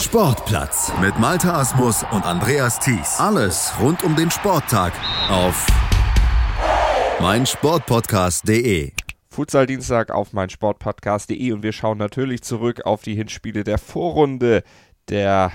Sportplatz mit Malta Asmus und Andreas Thies. Alles rund um den Sporttag auf meinsportpodcast.de. Futsal-Dienstag auf meinsportpodcast.de und wir schauen natürlich zurück auf die Hinspiele der Vorrunde der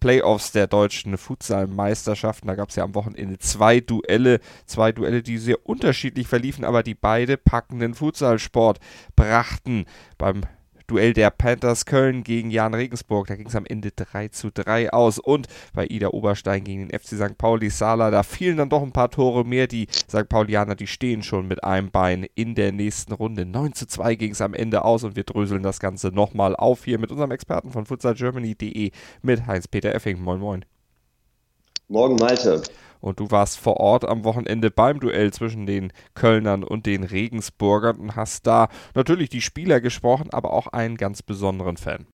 Playoffs der deutschen Futsal-Meisterschaften. Da gab es ja am Wochenende zwei Duelle, zwei Duelle, die sehr unterschiedlich verliefen, aber die beide packenden Futsalsport brachten. Beim Duell der Panthers Köln gegen Jan Regensburg. Da ging es am Ende 3 zu 3 aus. Und bei Ida Oberstein gegen den FC St. Pauli Sala, da fielen dann doch ein paar Tore mehr. Die St. Paulianer, die stehen schon mit einem Bein in der nächsten Runde. 9 zu 2 ging es am Ende aus und wir dröseln das Ganze nochmal auf hier mit unserem Experten von futsalgermany.de mit Heinz-Peter Effing. Moin, moin. Morgen, Malte. Und du warst vor Ort am Wochenende beim Duell zwischen den Kölnern und den Regensburgern und hast da natürlich die Spieler gesprochen, aber auch einen ganz besonderen Fan.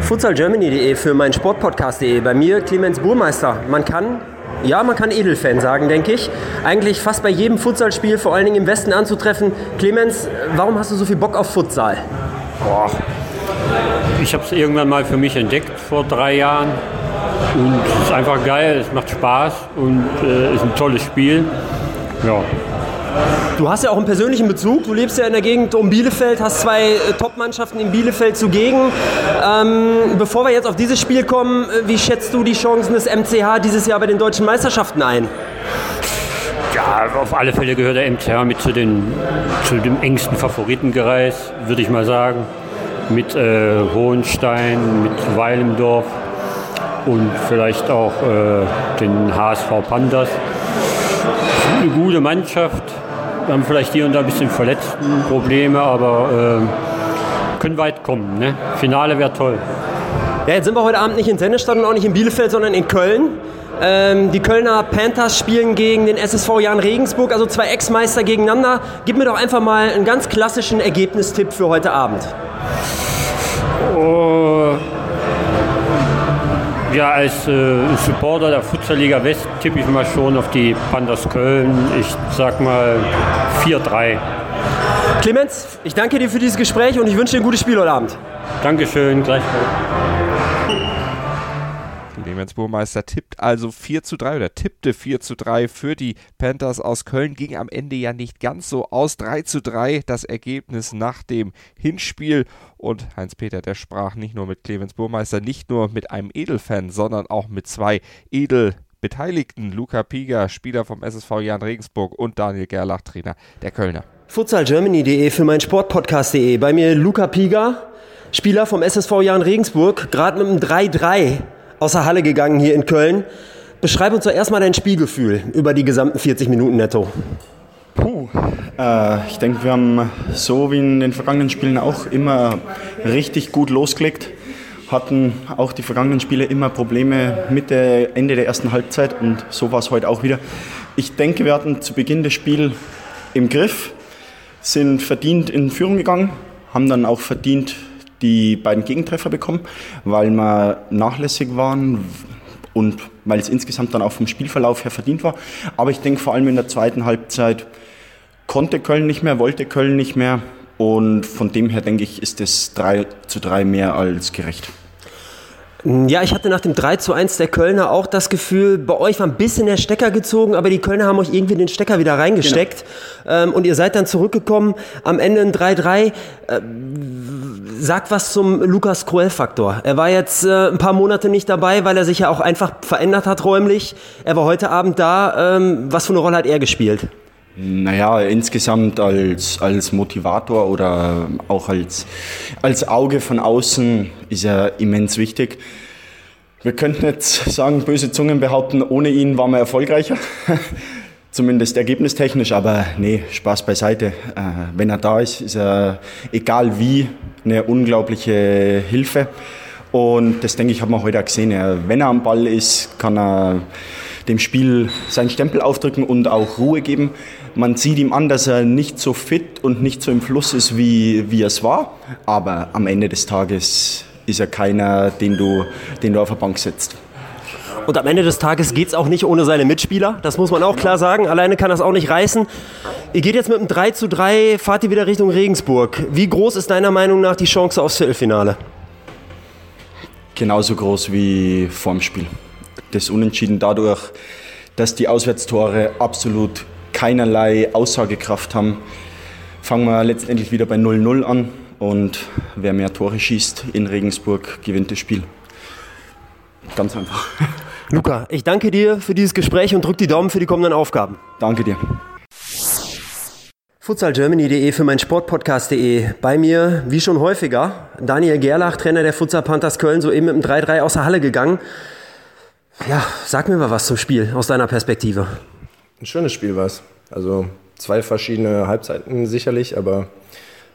Futsalgermany.de für mein Sportpodcast.de. Bei mir Clemens Burmeister. Man kann ja, man kann Edelfan sagen, denke ich. Eigentlich fast bei jedem Futsalspiel, vor allen Dingen im Westen anzutreffen. Clemens, warum hast du so viel Bock auf Futsal? Boah. Ich habe es irgendwann mal für mich entdeckt vor drei Jahren und es ist einfach geil, es macht Spaß und äh, ist ein tolles Spiel. Ja. Du hast ja auch einen persönlichen Bezug. Du lebst ja in der Gegend um Bielefeld, hast zwei äh, Top-Mannschaften in Bielefeld zugegen. Ähm, bevor wir jetzt auf dieses Spiel kommen, äh, wie schätzt du die Chancen des MCH dieses Jahr bei den deutschen Meisterschaften ein? Ja, auf alle Fälle gehört der MCH mit zu, den, zu dem engsten Favoriten gereist, würde ich mal sagen. Mit äh, Hohenstein, mit Weilendorf und vielleicht auch äh, den HSV Pandas. Eine gute Mannschaft. Wir haben vielleicht hier und da ein bisschen Verletztenprobleme, aber äh, können weit kommen. Ne? Finale wäre toll. Ja, jetzt sind wir heute Abend nicht in Sennestadt und auch nicht in Bielefeld, sondern in Köln. Ähm, die Kölner Panthers spielen gegen den SSV Jan Regensburg, also zwei Ex-Meister gegeneinander. Gib mir doch einfach mal einen ganz klassischen Ergebnistipp für heute Abend. Ja, als äh, Supporter der Futsalliga West tippe ich mal schon auf die Panthers Köln. Ich sag mal 4-3. Clemens, ich danke dir für dieses Gespräch und ich wünsche dir ein gutes Spiel heute Abend. Dankeschön, gleichfalls. Clemens Burmeister tippt also 4 zu 3 oder tippte 4 zu 3 für die Panthers aus Köln. Ging am Ende ja nicht ganz so aus. 3 zu 3 das Ergebnis nach dem Hinspiel. Und Heinz-Peter, der sprach nicht nur mit Clemens Burmeister, nicht nur mit einem Edelfan, sondern auch mit zwei Edel Beteiligten, Luca Piga, Spieler vom SSV Jan Regensburg und Daniel Gerlach, Trainer der Kölner. Futsalgermany.de für mein Sportpodcast.de. Bei mir Luca Piga, Spieler vom SSV Jan Regensburg, gerade mit einem 3-3 aus der Halle gegangen hier in Köln. Beschreib uns doch erstmal dein Spielgefühl über die gesamten 40 Minuten netto. Puh, äh, ich denke, wir haben so wie in den vergangenen Spielen auch immer richtig gut losgelegt. Hatten auch die vergangenen Spiele immer Probleme mit der Ende der ersten Halbzeit und so war es heute auch wieder. Ich denke, wir hatten zu Beginn des Spiels im Griff, sind verdient in Führung gegangen, haben dann auch verdient die beiden Gegentreffer bekommen, weil wir nachlässig waren und weil es insgesamt dann auch vom Spielverlauf her verdient war. Aber ich denke vor allem in der zweiten Halbzeit konnte Köln nicht mehr, wollte Köln nicht mehr. Und von dem her denke ich, ist es 3 zu 3 mehr als gerecht. Ja, ich hatte nach dem 3 zu 1 der Kölner auch das Gefühl, bei euch war ein bisschen der Stecker gezogen, aber die Kölner haben euch irgendwie den Stecker wieder reingesteckt. Genau. Ähm, und ihr seid dann zurückgekommen, am Ende ein 3-3. Äh, sagt was zum Lukas Kroell-Faktor. Er war jetzt äh, ein paar Monate nicht dabei, weil er sich ja auch einfach verändert hat räumlich. Er war heute Abend da. Ähm, was für eine Rolle hat er gespielt? Naja, insgesamt als, als Motivator oder auch als, als Auge von außen ist er immens wichtig. Wir könnten jetzt sagen, böse Zungen behaupten, ohne ihn waren wir erfolgreicher. Zumindest ergebnistechnisch, aber nee, Spaß beiseite. Äh, wenn er da ist, ist er, egal wie, eine unglaubliche Hilfe. Und das denke ich, hat man heute auch gesehen. Wenn er am Ball ist, kann er dem Spiel seinen Stempel aufdrücken und auch Ruhe geben. Man sieht ihm an, dass er nicht so fit und nicht so im Fluss ist, wie, wie er es war. Aber am Ende des Tages ist er keiner, den du, den du auf der Bank setzt. Und am Ende des Tages geht es auch nicht ohne seine Mitspieler. Das muss man auch klar sagen. Alleine kann das auch nicht reißen. Ihr geht jetzt mit einem 3 zu 3, fahrt ihr wieder Richtung Regensburg. Wie groß ist deiner Meinung nach die Chance aufs Viertelfinale? genauso groß wie vorm Spiel. Das Unentschieden dadurch, dass die Auswärtstore absolut keinerlei Aussagekraft haben, fangen wir letztendlich wieder bei 0-0 an und wer mehr Tore schießt in Regensburg, gewinnt das Spiel. Ganz einfach. Luca, ich danke dir für dieses Gespräch und drück die Daumen für die kommenden Aufgaben. Danke dir. futsalgermany.de für mein Sportpodcast.de. Bei mir, wie schon häufiger, Daniel Gerlach, Trainer der Futsal Panthers Köln, soeben mit dem 3-3 aus der Halle gegangen. Ja, sag mir mal was zum Spiel aus deiner Perspektive. Ein schönes Spiel war es. Also zwei verschiedene Halbzeiten sicherlich, aber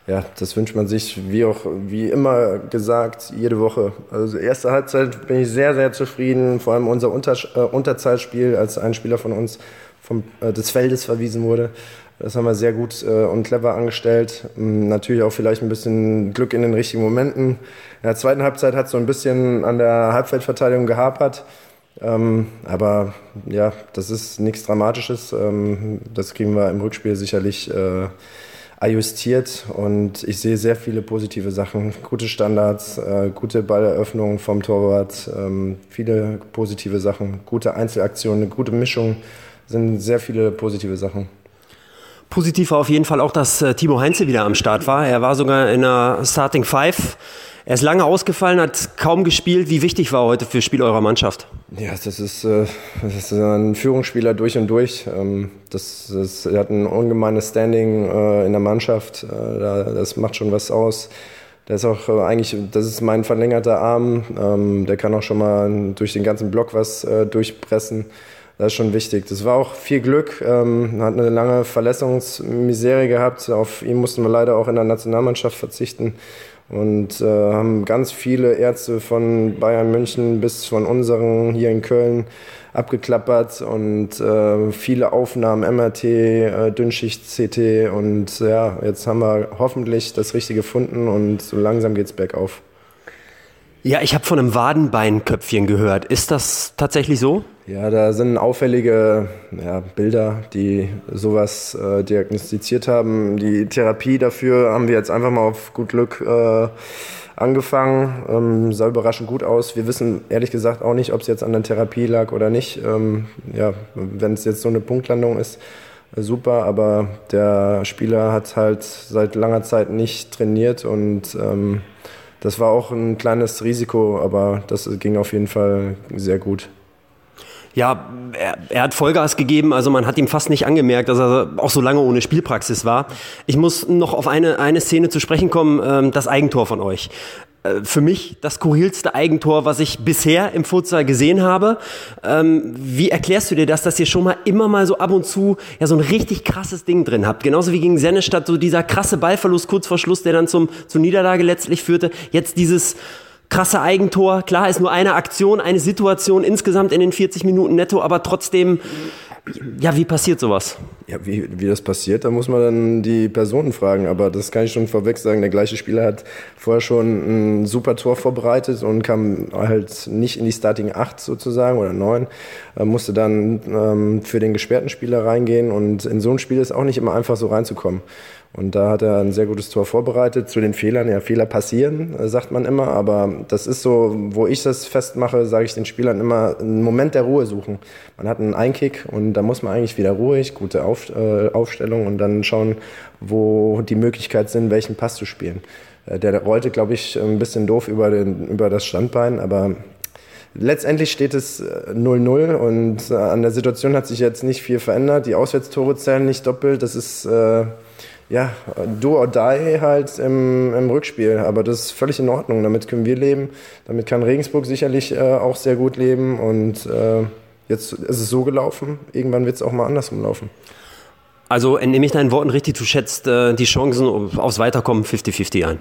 ja, das wünscht man sich, wie auch wie immer gesagt, jede Woche. Also erste Halbzeit bin ich sehr, sehr zufrieden. Vor allem unser Unter äh, Unterzahlspiel, als ein Spieler von uns vom, äh, des Feldes verwiesen wurde. Das haben wir sehr gut äh, und clever angestellt. Ähm, natürlich auch vielleicht ein bisschen Glück in den richtigen Momenten. In der zweiten Halbzeit hat es so ein bisschen an der Halbfeldverteidigung gehapert. Ähm, aber ja, das ist nichts Dramatisches. Ähm, das kriegen wir im Rückspiel sicherlich äh, ajustiert und ich sehe sehr viele positive Sachen. Gute Standards, äh, gute Balleröffnung vom Torwart, ähm, viele positive Sachen, gute Einzelaktionen, eine gute Mischung, sind sehr viele positive Sachen. Positiv war auf jeden Fall auch, dass äh, Timo Heinze wieder am Start war. Er war sogar in der Starting Five. Er ist lange ausgefallen, hat kaum gespielt. Wie wichtig war heute für das Spiel eurer Mannschaft? Ja, das ist, äh, das ist ein Führungsspieler durch und durch. Ähm, das, das, er hat ein ungemeines Standing äh, in der Mannschaft. Äh, das macht schon was aus. Der ist auch eigentlich, das ist mein verlängerter Arm. Ähm, der kann auch schon mal durch den ganzen Block was durchpressen. Das ist schon wichtig. Das war auch viel Glück. Ähm, hat eine lange Verletzungsmisere gehabt. Auf ihn mussten wir leider auch in der Nationalmannschaft verzichten und äh, haben ganz viele Ärzte von Bayern München bis von unseren hier in Köln abgeklappert und äh, viele Aufnahmen, MRT, äh, Dünnschicht, CT und ja, jetzt haben wir hoffentlich das Richtige gefunden und so langsam geht's bergauf. Ja, ich habe von einem Wadenbeinköpfchen gehört. Ist das tatsächlich so? Ja, da sind auffällige ja, Bilder, die sowas äh, diagnostiziert haben. Die Therapie dafür haben wir jetzt einfach mal auf gut Glück äh, angefangen. Ähm, sah überraschend gut aus. Wir wissen ehrlich gesagt auch nicht, ob es jetzt an der Therapie lag oder nicht. Ähm, ja, wenn es jetzt so eine Punktlandung ist, äh, super. Aber der Spieler hat halt seit langer Zeit nicht trainiert und ähm, das war auch ein kleines Risiko, aber das ging auf jeden Fall sehr gut. Ja, er, er, hat Vollgas gegeben, also man hat ihm fast nicht angemerkt, dass er auch so lange ohne Spielpraxis war. Ich muss noch auf eine, eine Szene zu sprechen kommen, ähm, das Eigentor von euch. Äh, für mich das skurrilste Eigentor, was ich bisher im Futsal gesehen habe. Ähm, wie erklärst du dir das, dass ihr schon mal immer mal so ab und zu ja so ein richtig krasses Ding drin habt? Genauso wie gegen Sennestadt, so dieser krasse Ballverlust kurz vor Schluss, der dann zum, zur Niederlage letztlich führte. Jetzt dieses krasse Eigentor. Klar, ist nur eine Aktion, eine Situation insgesamt in den 40 Minuten netto, aber trotzdem, ja, wie passiert sowas? Ja, wie, wie das passiert, da muss man dann die Personen fragen. Aber das kann ich schon vorweg sagen. Der gleiche Spieler hat vorher schon ein super Tor vorbereitet und kam halt nicht in die Starting 8 sozusagen oder 9. Er musste dann ähm, für den gesperrten Spieler reingehen. Und in so ein Spiel ist auch nicht immer einfach so reinzukommen. Und da hat er ein sehr gutes Tor vorbereitet. Zu den Fehlern, ja, Fehler passieren, äh, sagt man immer. Aber das ist so, wo ich das festmache, sage ich den Spielern immer, einen Moment der Ruhe suchen. Man hat einen Einkick und da muss man eigentlich wieder ruhig, gute Auf, äh, Aufstellung und dann schauen, wo die Möglichkeiten sind, welchen Pass zu spielen. Äh, der rollte, glaube ich, ein bisschen doof über, den, über das Standbein, aber Letztendlich steht es 0-0 äh, und an der Situation hat sich jetzt nicht viel verändert. Die Auswärtstore zählen nicht doppelt. Das ist äh, ja, do or die halt im, im, Rückspiel. Aber das ist völlig in Ordnung. Damit können wir leben. Damit kann Regensburg sicherlich äh, auch sehr gut leben. Und äh, jetzt ist es so gelaufen. Irgendwann wird es auch mal andersrum laufen. Also entnehme ich deinen Worten richtig, du schätzt äh, die Chancen aufs Weiterkommen 50-50 ein.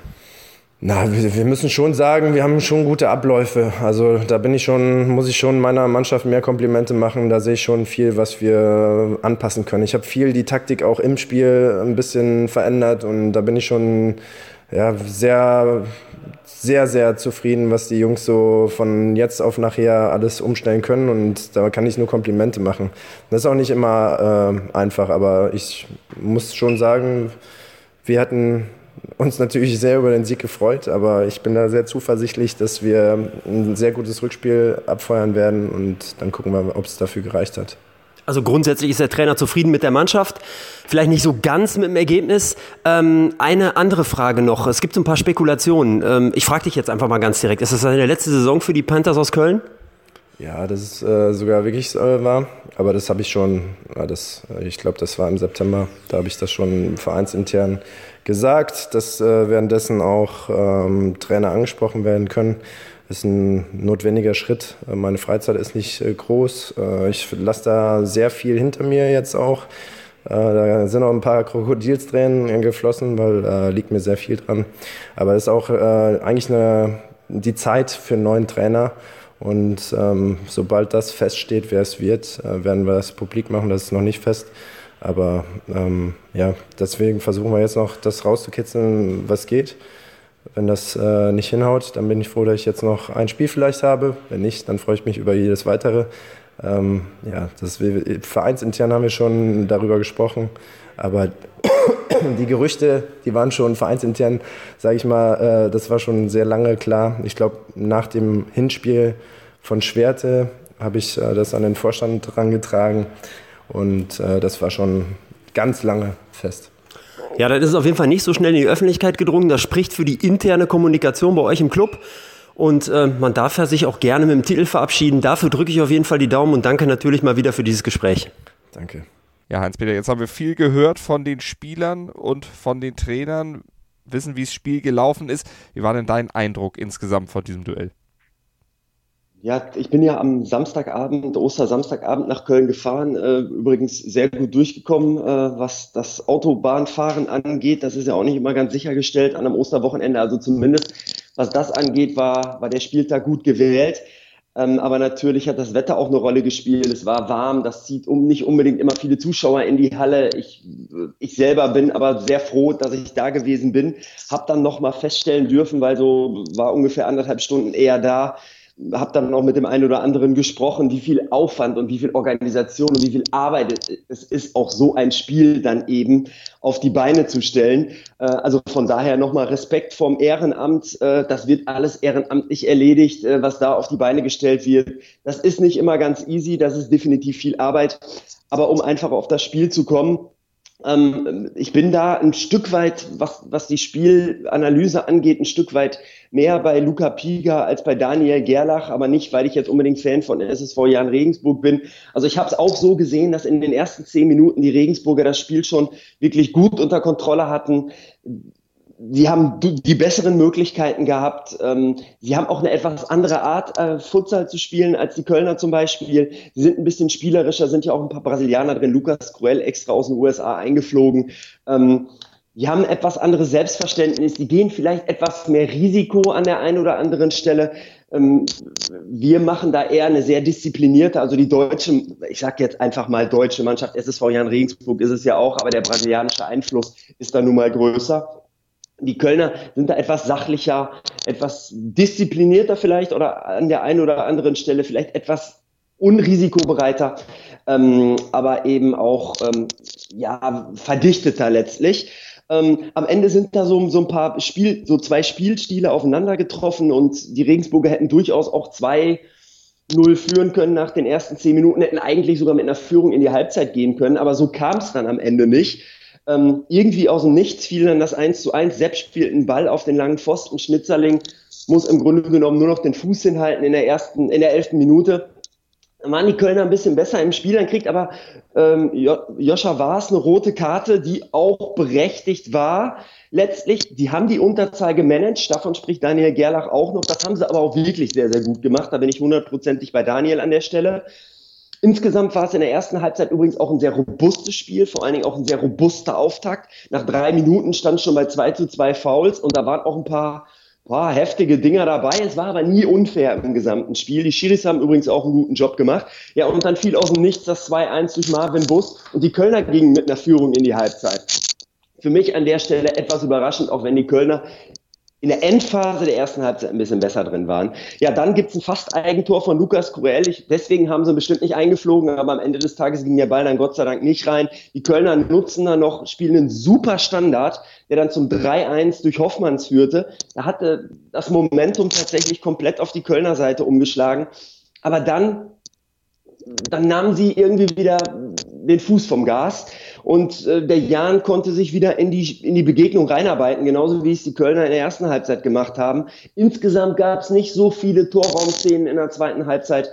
Na, wir müssen schon sagen, wir haben schon gute Abläufe. Also da bin ich schon, muss ich schon meiner Mannschaft mehr Komplimente machen. Da sehe ich schon viel, was wir anpassen können. Ich habe viel die Taktik auch im Spiel ein bisschen verändert und da bin ich schon ja, sehr, sehr, sehr zufrieden, was die Jungs so von jetzt auf nachher alles umstellen können und da kann ich nur Komplimente machen. Das ist auch nicht immer äh, einfach, aber ich muss schon sagen, wir hatten uns natürlich sehr über den Sieg gefreut, aber ich bin da sehr zuversichtlich, dass wir ein sehr gutes Rückspiel abfeuern werden und dann gucken wir, ob es dafür gereicht hat. Also grundsätzlich ist der Trainer zufrieden mit der Mannschaft, vielleicht nicht so ganz mit dem Ergebnis. Ähm, eine andere Frage noch. Es gibt so ein paar Spekulationen. Ähm, ich frage dich jetzt einfach mal ganz direkt. Ist das eine letzte Saison für die Panthers aus Köln? Ja, das ist äh, sogar wirklich äh, wahr. Aber das habe ich schon, ja, das, ich glaube, das war im September, da habe ich das schon vereinsintern gesagt, dass äh, währenddessen auch ähm, Trainer angesprochen werden können. Das ist ein notwendiger Schritt. Äh, meine Freizeit ist nicht äh, groß. Äh, ich lasse da sehr viel hinter mir jetzt auch. Da sind auch ein paar Krokodilstränen geflossen, weil da liegt mir sehr viel dran. Aber es ist auch eigentlich eine, die Zeit für einen neuen Trainer. Und ähm, sobald das feststeht, wer es wird, werden wir das publik machen. Das ist noch nicht fest. Aber ähm, ja, deswegen versuchen wir jetzt noch das rauszukitzeln, was geht. Wenn das äh, nicht hinhaut, dann bin ich froh, dass ich jetzt noch ein Spiel vielleicht habe. Wenn nicht, dann freue ich mich über jedes weitere. Ähm, ja, das, vereinsintern haben wir schon darüber gesprochen, aber die Gerüchte, die waren schon vereinsintern, sage ich mal, äh, das war schon sehr lange klar. Ich glaube, nach dem Hinspiel von Schwerte habe ich äh, das an den Vorstand herangetragen und äh, das war schon ganz lange fest. Ja, das ist auf jeden Fall nicht so schnell in die Öffentlichkeit gedrungen. Das spricht für die interne Kommunikation bei euch im Club. Und äh, man darf ja sich auch gerne mit dem Titel verabschieden. Dafür drücke ich auf jeden Fall die Daumen und danke natürlich mal wieder für dieses Gespräch. Danke. Ja, Heinz-Peter, jetzt haben wir viel gehört von den Spielern und von den Trainern, wissen, wie das Spiel gelaufen ist. Wie war denn dein Eindruck insgesamt von diesem Duell? Ja, ich bin ja am Samstagabend, Ostersamstagabend nach Köln gefahren, äh, übrigens sehr gut durchgekommen, äh, was das Autobahnfahren angeht. Das ist ja auch nicht immer ganz sichergestellt an einem Osterwochenende. Also zumindest was das angeht, war, war der Spieltag gut gewählt. Ähm, aber natürlich hat das Wetter auch eine Rolle gespielt. Es war warm, das zieht um nicht unbedingt immer viele Zuschauer in die Halle. Ich, ich selber bin aber sehr froh, dass ich da gewesen bin. Hab dann nochmal feststellen dürfen, weil so war ungefähr anderthalb Stunden eher da, habe dann auch mit dem einen oder anderen gesprochen, wie viel Aufwand und wie viel Organisation und wie viel Arbeit es ist, auch so ein Spiel dann eben auf die Beine zu stellen. Äh, also von daher nochmal Respekt vom Ehrenamt. Äh, das wird alles ehrenamtlich erledigt, äh, was da auf die Beine gestellt wird. Das ist nicht immer ganz easy, das ist definitiv viel Arbeit. Aber um einfach auf das Spiel zu kommen, ähm, ich bin da ein Stück weit, was, was die Spielanalyse angeht, ein Stück weit mehr bei Luca Piga als bei Daniel Gerlach, aber nicht, weil ich jetzt unbedingt Fan von SSV Jan Regensburg bin. Also ich habe es auch so gesehen, dass in den ersten zehn Minuten die Regensburger das Spiel schon wirklich gut unter Kontrolle hatten sie haben die besseren Möglichkeiten gehabt. Ähm, sie haben auch eine etwas andere Art, äh, Futsal zu spielen als die Kölner zum Beispiel. Sie sind ein bisschen spielerischer, sind ja auch ein paar Brasilianer drin. Lukas Cruel extra aus den USA eingeflogen. Ähm, die haben etwas anderes Selbstverständnis. Die gehen vielleicht etwas mehr Risiko an der einen oder anderen Stelle. Ähm, wir machen da eher eine sehr disziplinierte, also die deutsche, ich sage jetzt einfach mal deutsche Mannschaft, SSV Jan Regensburg ist es ja auch, aber der brasilianische Einfluss ist da nun mal größer. Die Kölner sind da etwas sachlicher, etwas disziplinierter vielleicht oder an der einen oder anderen Stelle vielleicht etwas unrisikobereiter, ähm, aber eben auch ähm, ja verdichteter letztlich. Ähm, am Ende sind da so, so ein paar Spiel, so zwei Spielstile aufeinander getroffen und die Regensburger hätten durchaus auch zwei 0 führen können nach den ersten zehn Minuten, hätten eigentlich sogar mit einer Führung in die Halbzeit gehen können, aber so kam es dann am Ende nicht. Ähm, irgendwie aus dem Nichts fiel dann das 1 zu 1. Sepp spielt einen Ball auf den langen Pfosten. Schnitzerling muss im Grunde genommen nur noch den Fuß hinhalten in der ersten, in der elften Minute. Dann waren die Kölner ein bisschen besser im Spiel, dann kriegt aber ähm, Joscha Waas eine rote Karte, die auch berechtigt war. Letztlich, die haben die Unterzahl gemanagt, davon spricht Daniel Gerlach auch noch. Das haben sie aber auch wirklich sehr, sehr gut gemacht. Da bin ich hundertprozentig bei Daniel an der Stelle. Insgesamt war es in der ersten Halbzeit übrigens auch ein sehr robustes Spiel, vor allen Dingen auch ein sehr robuster Auftakt. Nach drei Minuten stand schon bei 2 zu 2 Fouls und da waren auch ein paar boah, heftige Dinger dabei. Es war aber nie unfair im gesamten Spiel. Die Schiris haben übrigens auch einen guten Job gemacht. Ja, und dann fiel aus dem Nichts das 2-1 durch Marvin Bus und die Kölner gingen mit einer Führung in die Halbzeit. Für mich an der Stelle etwas überraschend, auch wenn die Kölner in der Endphase der ersten Halbzeit ein bisschen besser drin waren. Ja, dann gibt's ein fast Eigentor von Lukas. Ich, deswegen haben sie bestimmt nicht eingeflogen, aber am Ende des Tages ging der Ball dann Gott sei Dank nicht rein. Die Kölner nutzen dann noch, spielen einen super Standard, der dann zum 3-1 durch Hoffmanns führte. Da hatte das Momentum tatsächlich komplett auf die Kölner Seite umgeschlagen. Aber dann, dann nahmen sie irgendwie wieder den Fuß vom Gas. Und äh, der Jan konnte sich wieder in die, in die Begegnung reinarbeiten, genauso wie es die Kölner in der ersten Halbzeit gemacht haben. Insgesamt gab es nicht so viele Torraumszenen in der zweiten Halbzeit.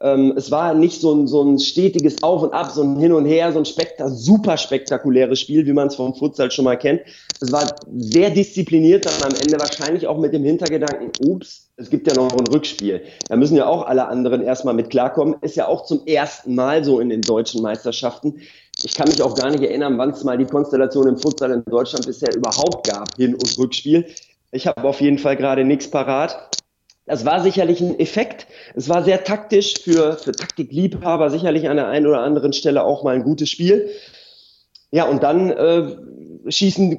Ähm, es war nicht so ein, so ein stetiges Auf und Ab, so ein Hin und Her, so ein spekta super spektakuläres Spiel, wie man es vom Futsal schon mal kennt. Es war sehr diszipliniert dann am Ende, wahrscheinlich auch mit dem Hintergedanken, ups, es gibt ja noch ein Rückspiel. Da müssen ja auch alle anderen erstmal mit klarkommen. Ist ja auch zum ersten Mal so in den deutschen Meisterschaften ich kann mich auch gar nicht erinnern, wann es mal die Konstellation im Futsal in Deutschland bisher überhaupt gab, Hin- und Rückspiel. Ich habe auf jeden Fall gerade nichts parat. Das war sicherlich ein Effekt. Es war sehr taktisch für, für Taktikliebhaber, sicherlich an der einen oder anderen Stelle auch mal ein gutes Spiel. Ja, und dann äh, schießen,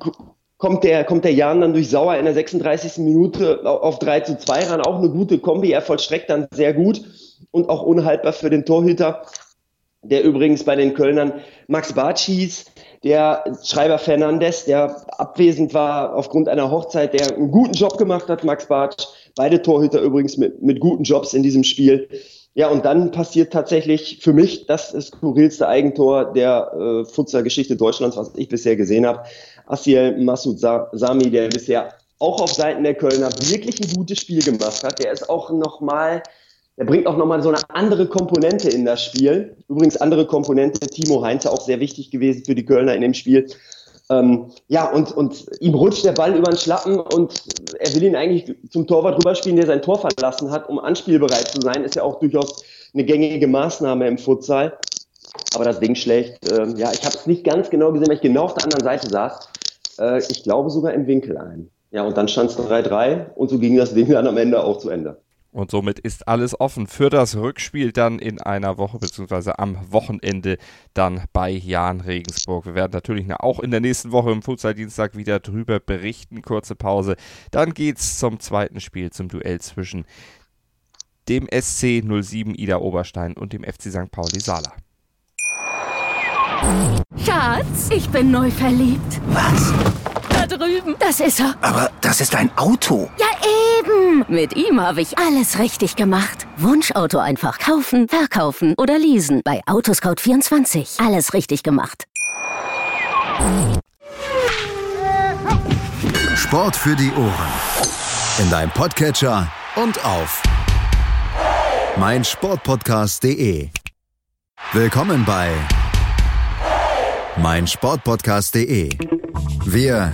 kommt der, kommt der Jan dann durch Sauer in der 36. Minute auf 3 zu 2 ran. Auch eine gute Kombi. Er vollstreckt dann sehr gut und auch unhaltbar für den Torhüter der übrigens bei den Kölnern Max Bartsch hieß, der Schreiber Fernandes, der abwesend war aufgrund einer Hochzeit, der einen guten Job gemacht hat, Max Bartsch. Beide Torhüter übrigens mit, mit guten Jobs in diesem Spiel. Ja, und dann passiert tatsächlich für mich das skurrilste Eigentor der äh, Futsal-Geschichte Deutschlands, was ich bisher gesehen habe. Asiel Massoud Sami, der bisher auch auf Seiten der Kölner wirklich ein gutes Spiel gemacht hat. Der ist auch nochmal er bringt auch nochmal so eine andere Komponente in das Spiel. Übrigens andere Komponente, Timo Heinze auch sehr wichtig gewesen für die Kölner in dem Spiel. Ähm, ja, und, und ihm rutscht der Ball über den Schlappen und er will ihn eigentlich zum Torwart rüberspielen, der sein Tor verlassen hat, um anspielbereit zu sein. Ist ja auch durchaus eine gängige Maßnahme im Futsal. Aber das Ding schlägt, äh, ja, ich habe es nicht ganz genau gesehen, weil ich genau auf der anderen Seite saß. Äh, ich glaube sogar im Winkel ein. Ja, und dann stand es 3-3 und so ging das Ding dann am Ende auch zu Ende. Und somit ist alles offen für das Rückspiel dann in einer Woche, beziehungsweise am Wochenende dann bei Jan Regensburg. Wir werden natürlich auch in der nächsten Woche im Futsal-Dienstag wieder drüber berichten. Kurze Pause. Dann geht's zum zweiten Spiel, zum Duell zwischen dem SC 07 Ida Oberstein und dem FC St. Pauli Sala. Schatz, ich bin neu verliebt. Was? Da drüben. Das ist er. Aber das ist ein Auto. Ja, eben. Mit ihm habe ich alles richtig gemacht. Wunschauto einfach kaufen, verkaufen oder leasen. Bei Autoscout24. Alles richtig gemacht. Sport für die Ohren. In deinem Podcatcher und auf meinsportpodcast.de. Willkommen bei meinsportpodcast.de. Wir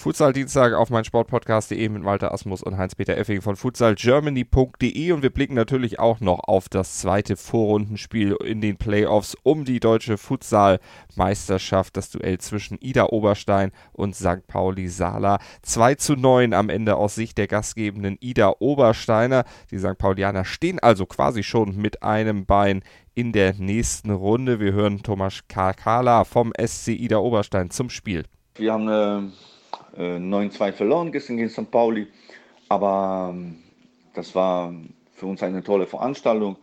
Futsal Dienstag auf mein Sportpodcast.de mit Walter Asmus und Heinz-Peter Effing von futsalgermany.de und wir blicken natürlich auch noch auf das zweite Vorrundenspiel in den Playoffs um die deutsche Futsalmeisterschaft, das Duell zwischen Ida Oberstein und St. Pauli Sala. 2 zu 9 am Ende aus Sicht der gastgebenden Ida Obersteiner. Die St. Paulianer stehen also quasi schon mit einem Bein in der nächsten Runde. Wir hören Thomas Kakala vom SC Ida Oberstein zum Spiel. Wir haben eine äh, 9-2 verloren gestern gegen St. Pauli. Aber ähm, das war für uns eine tolle Veranstaltung,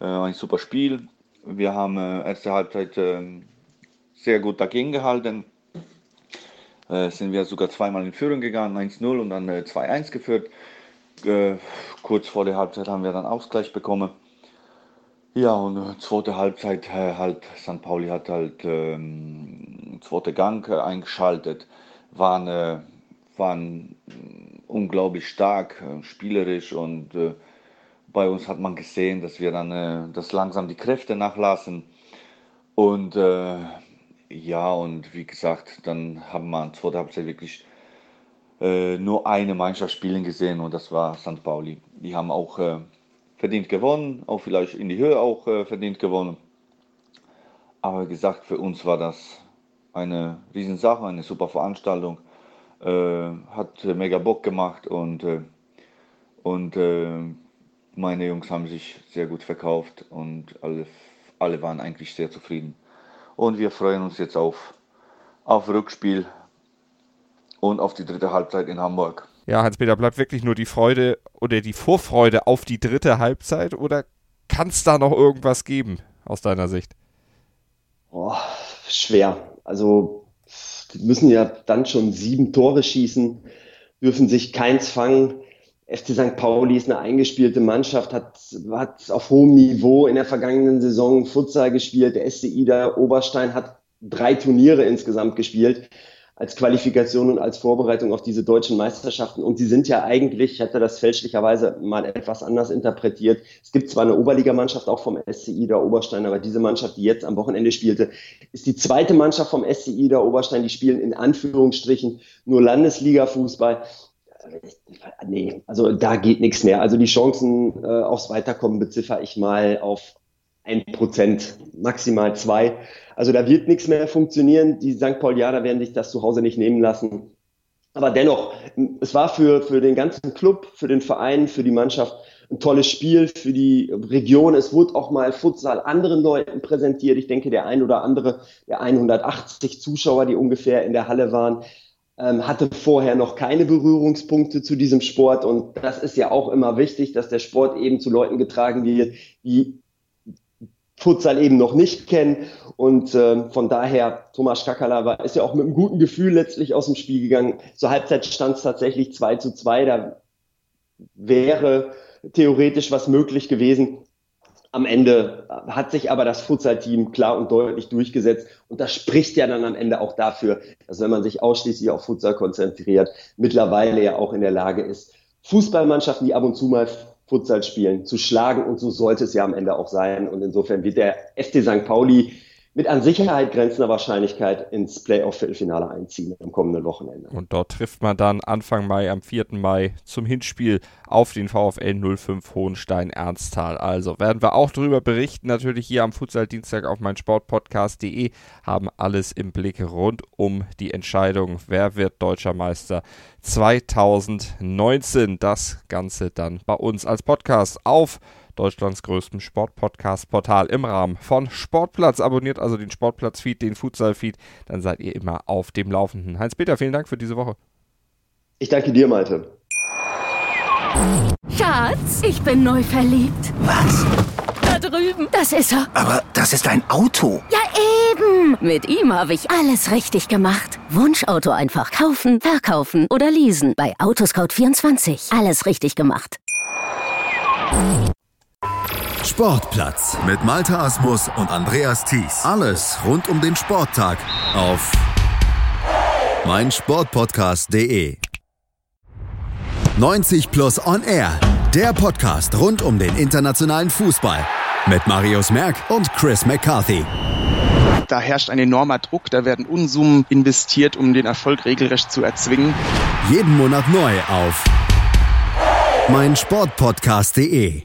äh, ein super Spiel. Wir haben äh, erste Halbzeit äh, sehr gut dagegen gehalten. Äh, sind wir sogar zweimal in Führung gegangen, 1-0 und dann 2-1 äh, geführt. Äh, kurz vor der Halbzeit haben wir dann Ausgleich bekommen. Ja, und zweite Halbzeit halt, St. Pauli hat halt ähm, zweite Gang eingeschaltet waren, äh, waren unglaublich stark, äh, spielerisch und äh, bei uns hat man gesehen, dass wir dann äh, dass langsam die Kräfte nachlassen. Und äh, ja, und wie gesagt, dann haben wir in zweiter Halbzeit wirklich äh, nur eine Mannschaft spielen gesehen und das war St. Pauli. Die haben auch verdient gewonnen, auch vielleicht in die Höhe auch verdient gewonnen. Aber wie gesagt, für uns war das eine Riesensache, eine super Veranstaltung. Äh, hat mega Bock gemacht und, äh, und äh, meine Jungs haben sich sehr gut verkauft und alle, alle waren eigentlich sehr zufrieden. Und wir freuen uns jetzt auf, auf Rückspiel und auf die dritte Halbzeit in Hamburg. Ja, Hans-Peter, bleibt wirklich nur die Freude oder die Vorfreude auf die dritte Halbzeit oder kann es da noch irgendwas geben aus deiner Sicht? Oh, schwer. Also müssen ja dann schon sieben Tore schießen, dürfen sich keins fangen. FC St. Pauli ist eine eingespielte Mannschaft, hat, hat auf hohem Niveau in der vergangenen Saison Futsal gespielt. Der SCI der Oberstein hat drei Turniere insgesamt gespielt als Qualifikation und als Vorbereitung auf diese deutschen Meisterschaften. Und sie sind ja eigentlich, ich hatte das fälschlicherweise mal etwas anders interpretiert. Es gibt zwar eine Oberligamannschaft auch vom SCI der Oberstein, aber diese Mannschaft, die jetzt am Wochenende spielte, ist die zweite Mannschaft vom SCI der Oberstein. Die spielen in Anführungsstrichen nur Landesliga-Fußball. Nee, also da geht nichts mehr. Also die Chancen äh, aufs Weiterkommen beziffere ich mal auf ein Prozent, maximal zwei. Also da wird nichts mehr funktionieren. Die St. Paulianer werden sich das zu Hause nicht nehmen lassen. Aber dennoch, es war für, für den ganzen Club, für den Verein, für die Mannschaft ein tolles Spiel, für die Region. Es wurde auch mal Futsal anderen Leuten präsentiert. Ich denke, der ein oder andere, der 180 Zuschauer, die ungefähr in der Halle waren, ähm, hatte vorher noch keine Berührungspunkte zu diesem Sport. Und das ist ja auch immer wichtig, dass der Sport eben zu Leuten getragen wird, die Futsal eben noch nicht kennen. Und äh, von daher, Thomas Kakala war, ist ja auch mit einem guten Gefühl letztlich aus dem Spiel gegangen. Zur Halbzeit stand es tatsächlich 2 zu 2. Da wäre theoretisch was möglich gewesen. Am Ende hat sich aber das Futsal-Team klar und deutlich durchgesetzt. Und das spricht ja dann am Ende auch dafür, dass wenn man sich ausschließlich auf Futsal konzentriert, mittlerweile ja auch in der Lage ist, Fußballmannschaften, die ab und zu mal Futsal spielen, zu schlagen. Und so sollte es ja am Ende auch sein. Und insofern wird der FC St. Pauli mit an Sicherheit grenzender Wahrscheinlichkeit ins Playoff-Viertelfinale einziehen am kommenden Wochenende. Und dort trifft man dann Anfang Mai, am 4. Mai zum Hinspiel auf den VfL 05 Hohenstein-Ernsthal. Also werden wir auch darüber berichten, natürlich hier am Futsal-Dienstag auf mein Sportpodcast.de, haben alles im Blick rund um die Entscheidung, wer wird deutscher Meister 2019. Das Ganze dann bei uns als Podcast auf Deutschlands größtem Sportpodcast-Portal im Rahmen von Sportplatz. Abonniert also den Sportplatz-Feed, den Futsal-Feed, dann seid ihr immer auf dem Laufenden. Heinz-Peter, vielen Dank für diese Woche. Ich danke dir, Malte. Schatz, ich bin neu verliebt. Was? Da drüben. Das ist er. Aber das ist ein Auto. Ja, eben. Mit ihm habe ich alles richtig gemacht. Wunschauto einfach kaufen, verkaufen oder leasen. Bei Autoscout24. Alles richtig gemacht. Sportplatz mit Malta Asmus und Andreas Thies. Alles rund um den Sporttag auf meinsportpodcast.de. 90 Plus On Air, der Podcast rund um den internationalen Fußball mit Marius Merck und Chris McCarthy. Da herrscht ein enormer Druck, da werden Unsummen investiert, um den Erfolg regelrecht zu erzwingen. Jeden Monat neu auf meinsportpodcast.de.